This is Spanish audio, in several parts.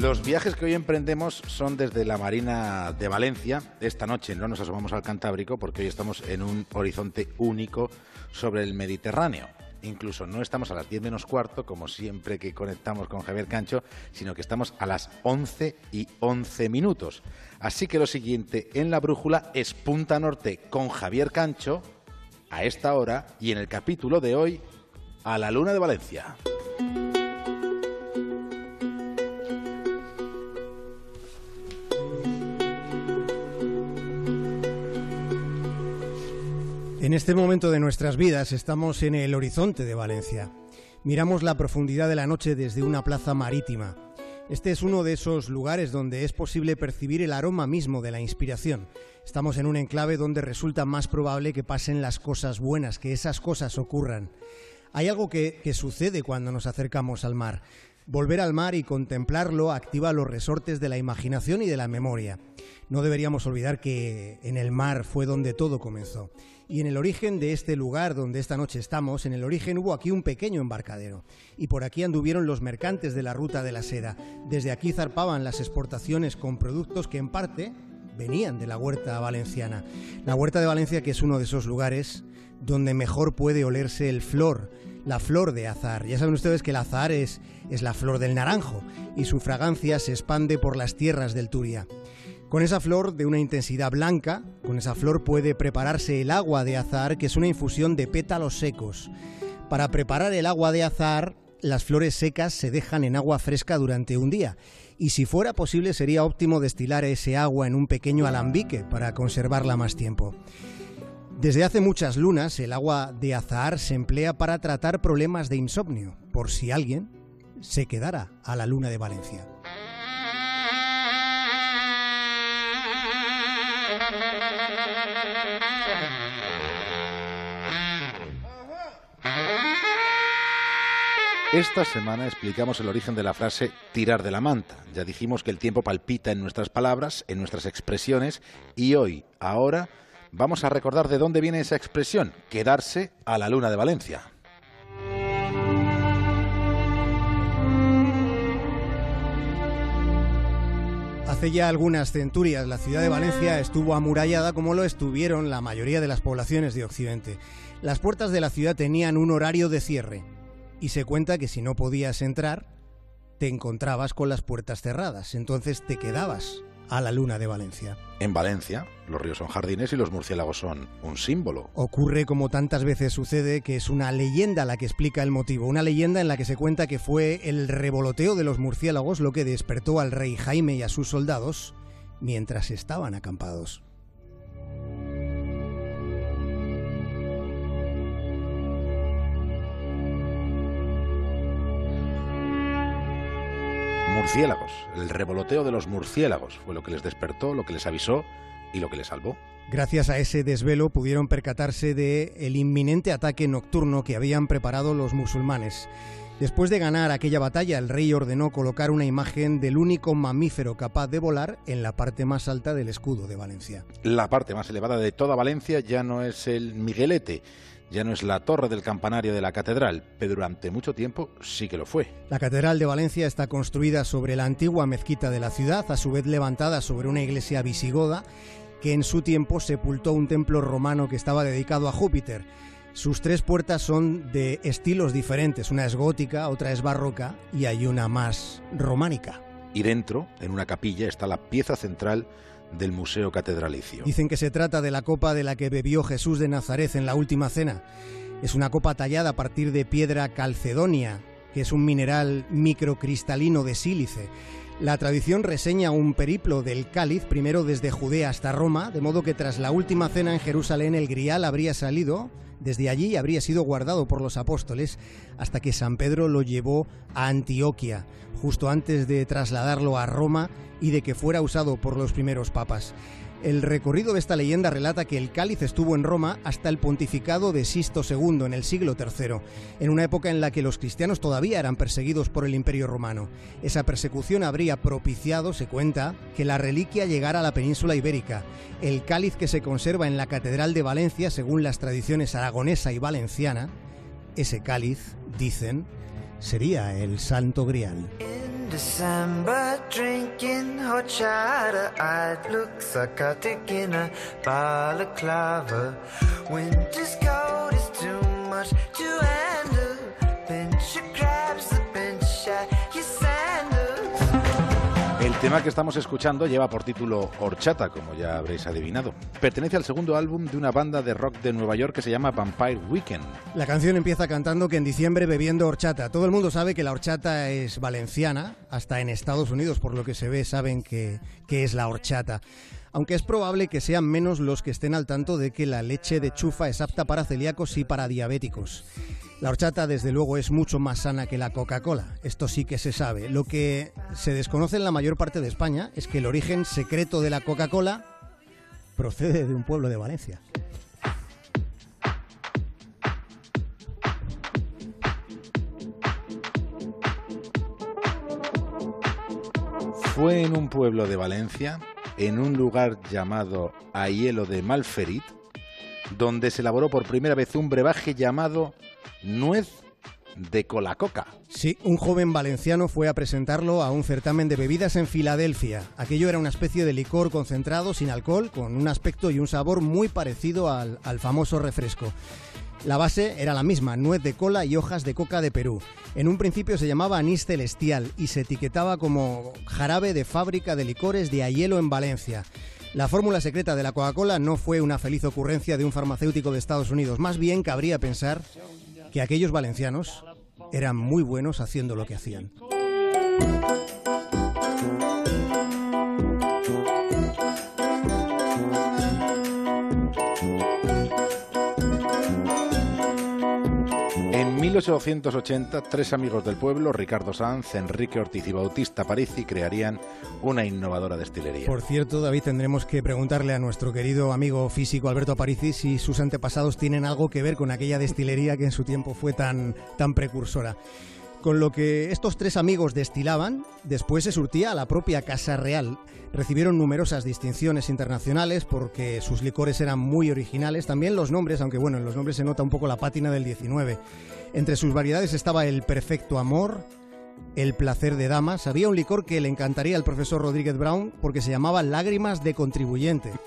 Los viajes que hoy emprendemos son desde la Marina de Valencia. Esta noche no nos asomamos al Cantábrico porque hoy estamos en un horizonte único sobre el Mediterráneo. Incluso no estamos a las 10 menos cuarto, como siempre que conectamos con Javier Cancho, sino que estamos a las 11 y 11 minutos. Así que lo siguiente en la brújula es Punta Norte con Javier Cancho a esta hora y en el capítulo de hoy a la Luna de Valencia. Este momento de nuestras vidas estamos en el horizonte de Valencia. Miramos la profundidad de la noche desde una plaza marítima. Este es uno de esos lugares donde es posible percibir el aroma mismo de la inspiración. Estamos en un enclave donde resulta más probable que pasen las cosas buenas, que esas cosas ocurran. Hay algo que, que sucede cuando nos acercamos al mar. Volver al mar y contemplarlo activa los resortes de la imaginación y de la memoria. No deberíamos olvidar que en el mar fue donde todo comenzó. Y en el origen de este lugar donde esta noche estamos, en el origen hubo aquí un pequeño embarcadero. Y por aquí anduvieron los mercantes de la ruta de la seda. Desde aquí zarpaban las exportaciones con productos que en parte venían de la huerta valenciana. La huerta de Valencia que es uno de esos lugares donde mejor puede olerse el flor, la flor de azar. Ya saben ustedes que el azar es, es la flor del naranjo y su fragancia se expande por las tierras del Turia. Con esa flor de una intensidad blanca, con esa flor puede prepararse el agua de azar, que es una infusión de pétalos secos. Para preparar el agua de azar, las flores secas se dejan en agua fresca durante un día. Y si fuera posible sería óptimo destilar ese agua en un pequeño alambique para conservarla más tiempo. Desde hace muchas lunas el agua de azahar se emplea para tratar problemas de insomnio, por si alguien se quedara a la luna de Valencia. Esta semana explicamos el origen de la frase tirar de la manta. Ya dijimos que el tiempo palpita en nuestras palabras, en nuestras expresiones, y hoy, ahora, vamos a recordar de dónde viene esa expresión, quedarse a la luna de Valencia. Hace ya algunas centurias la ciudad de Valencia estuvo amurallada como lo estuvieron la mayoría de las poblaciones de Occidente. Las puertas de la ciudad tenían un horario de cierre y se cuenta que si no podías entrar, te encontrabas con las puertas cerradas, entonces te quedabas a la luna de Valencia. En Valencia, los ríos son jardines y los murciélagos son un símbolo. Ocurre como tantas veces sucede que es una leyenda la que explica el motivo, una leyenda en la que se cuenta que fue el revoloteo de los murciélagos lo que despertó al rey Jaime y a sus soldados mientras estaban acampados. Murciélagos, el revoloteo de los murciélagos fue lo que les despertó, lo que les avisó y lo que les salvó. Gracias a ese desvelo pudieron percatarse de el inminente ataque nocturno que habían preparado los musulmanes. Después de ganar aquella batalla, el rey ordenó colocar una imagen del único mamífero capaz de volar en la parte más alta del escudo de Valencia. La parte más elevada de toda Valencia ya no es el Miguelete, ya no es la torre del campanario de la catedral, pero durante mucho tiempo sí que lo fue. La catedral de Valencia está construida sobre la antigua mezquita de la ciudad, a su vez levantada sobre una iglesia visigoda que en su tiempo sepultó un templo romano que estaba dedicado a Júpiter. Sus tres puertas son de estilos diferentes, una es gótica, otra es barroca y hay una más románica. Y dentro, en una capilla, está la pieza central del Museo Catedralicio. Dicen que se trata de la copa de la que bebió Jesús de Nazaret en la última cena. Es una copa tallada a partir de piedra calcedonia, que es un mineral microcristalino de sílice. La tradición reseña un periplo del cáliz, primero desde Judea hasta Roma, de modo que tras la última cena en Jerusalén el grial habría salido, desde allí habría sido guardado por los apóstoles hasta que San Pedro lo llevó a Antioquia, justo antes de trasladarlo a Roma y de que fuera usado por los primeros papas. El recorrido de esta leyenda relata que el cáliz estuvo en Roma hasta el pontificado de Sisto II en el siglo III, en una época en la que los cristianos todavía eran perseguidos por el imperio romano. Esa persecución habría propiciado, se cuenta, que la reliquia llegara a la península ibérica. El cáliz que se conserva en la Catedral de Valencia, según las tradiciones aragonesa y valenciana, ese cáliz, dicen, sería el Santo Grial. December drinking horchata, I'd look psychotic in a balaclava. Winter's cold is too much to handle. Pinch your tema que estamos escuchando lleva por título Horchata, como ya habréis adivinado. Pertenece al segundo álbum de una banda de rock de Nueva York que se llama Vampire Weekend. La canción empieza cantando que en diciembre bebiendo horchata. Todo el mundo sabe que la horchata es valenciana, hasta en Estados Unidos, por lo que se ve, saben que, que es la horchata. Aunque es probable que sean menos los que estén al tanto de que la leche de chufa es apta para celíacos y para diabéticos. La horchata, desde luego, es mucho más sana que la Coca-Cola. Esto sí que se sabe. Lo que se desconoce en la mayor parte de España es que el origen secreto de la Coca-Cola procede de un pueblo de Valencia. Fue en un pueblo de Valencia, en un lugar llamado Aielo de Malferit, donde se elaboró por primera vez un brebaje llamado Nuez de Colacoca. Sí, un joven valenciano fue a presentarlo a un certamen de bebidas en Filadelfia. Aquello era una especie de licor concentrado sin alcohol, con un aspecto y un sabor muy parecido al, al famoso refresco. La base era la misma, nuez de cola y hojas de coca de Perú. En un principio se llamaba anís celestial y se etiquetaba como jarabe de fábrica de licores de Aielo en Valencia. La fórmula secreta de la Coca-Cola no fue una feliz ocurrencia de un farmacéutico de Estados Unidos, más bien cabría pensar que aquellos valencianos eran muy buenos haciendo lo que hacían. 1880, tres amigos del pueblo, Ricardo Sanz, Enrique Ortiz y Bautista Parisi, crearían una innovadora destilería. Por cierto, David, tendremos que preguntarle a nuestro querido amigo físico Alberto Aparici si sus antepasados tienen algo que ver con aquella destilería que en su tiempo fue tan, tan precursora. Con lo que estos tres amigos destilaban, después se surtía a la propia Casa Real. Recibieron numerosas distinciones internacionales porque sus licores eran muy originales. También los nombres, aunque bueno, en los nombres se nota un poco la pátina del 19. Entre sus variedades estaba el Perfecto Amor, el Placer de Damas. Había un licor que le encantaría al profesor Rodríguez Brown porque se llamaba Lágrimas de Contribuyente.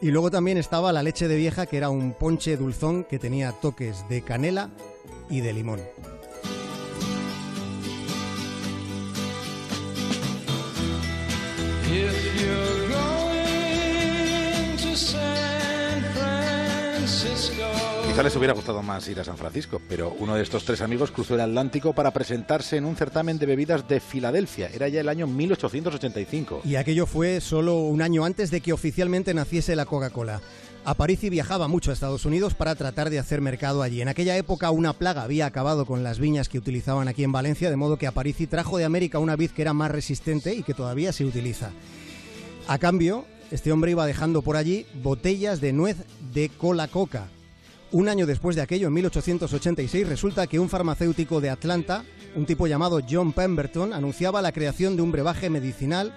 Y luego también estaba la leche de vieja, que era un ponche dulzón que tenía toques de canela y de limón. Quizá les hubiera gustado más ir a San Francisco, pero uno de estos tres amigos cruzó el Atlántico para presentarse en un certamen de bebidas de Filadelfia. Era ya el año 1885. Y aquello fue solo un año antes de que oficialmente naciese la Coca-Cola. Aparici viajaba mucho a Estados Unidos para tratar de hacer mercado allí. En aquella época una plaga había acabado con las viñas que utilizaban aquí en Valencia, de modo que Aparici trajo de América una vid que era más resistente y que todavía se utiliza. A cambio, este hombre iba dejando por allí botellas de nuez de cola coca. Un año después de aquello, en 1886, resulta que un farmacéutico de Atlanta, un tipo llamado John Pemberton, anunciaba la creación de un brebaje medicinal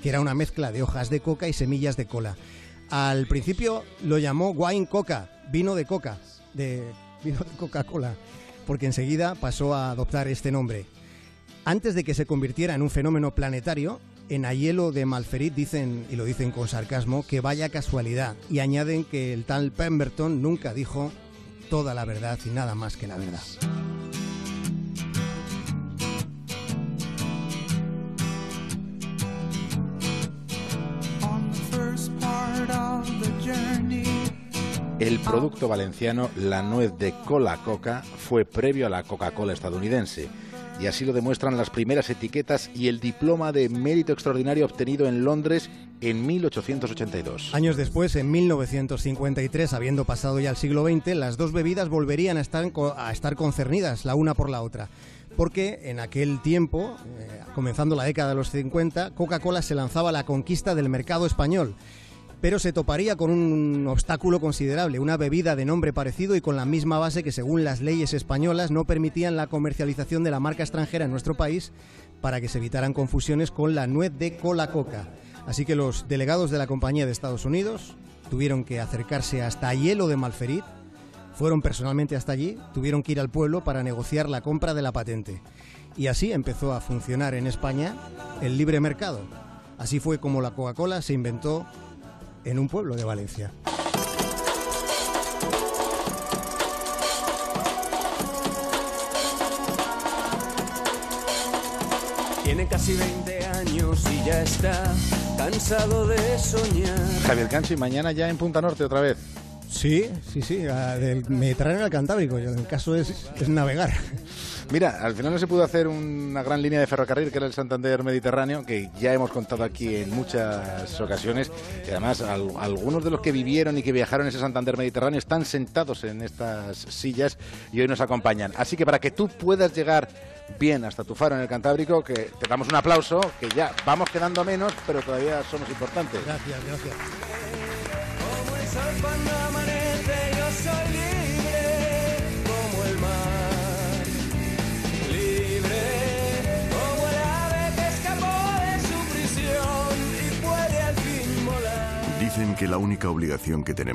que era una mezcla de hojas de coca y semillas de cola. Al principio lo llamó wine coca, vino de coca, de vino de Coca-Cola, porque enseguida pasó a adoptar este nombre. Antes de que se convirtiera en un fenómeno planetario, en Aielo de Malferit dicen, y lo dicen con sarcasmo, que vaya casualidad, y añaden que el tal Pemberton nunca dijo toda la verdad y nada más que la verdad. El producto valenciano, la nuez de cola coca, fue previo a la Coca-Cola estadounidense. Y así lo demuestran las primeras etiquetas y el diploma de mérito extraordinario obtenido en Londres en 1882. Años después, en 1953, habiendo pasado ya el siglo XX, las dos bebidas volverían a estar, a estar concernidas la una por la otra. Porque en aquel tiempo, eh, comenzando la década de los 50, Coca-Cola se lanzaba a la conquista del mercado español. Pero se toparía con un obstáculo considerable, una bebida de nombre parecido y con la misma base que según las leyes españolas no permitían la comercialización de la marca extranjera en nuestro país para que se evitaran confusiones con la nuez de cola coca. Así que los delegados de la compañía de Estados Unidos tuvieron que acercarse hasta Hielo de Malferit, fueron personalmente hasta allí, tuvieron que ir al pueblo para negociar la compra de la patente. Y así empezó a funcionar en España el libre mercado. Así fue como la Coca-Cola se inventó en un pueblo de Valencia. Tiene casi 20 años y ya está cansado de soñar. Javier Canchi, mañana ya en Punta Norte otra vez. Sí, sí, sí, del Mediterráneo al Cantábrico. El caso es, es navegar. Mira, al final no se pudo hacer una gran línea de ferrocarril que era el Santander Mediterráneo, que ya hemos contado aquí en muchas ocasiones. Y además, al- algunos de los que vivieron y que viajaron ese Santander Mediterráneo están sentados en estas sillas y hoy nos acompañan. Así que para que tú puedas llegar bien hasta tu faro en el Cantábrico, que te damos un aplauso, que ya vamos quedando menos, pero todavía somos importantes. Gracias, gracias. Cuando amanece, yo soy libre como el mar. Libre como el ave que escapó de su prisión y puede al fin volar. Dicen que la única obligación que tenemos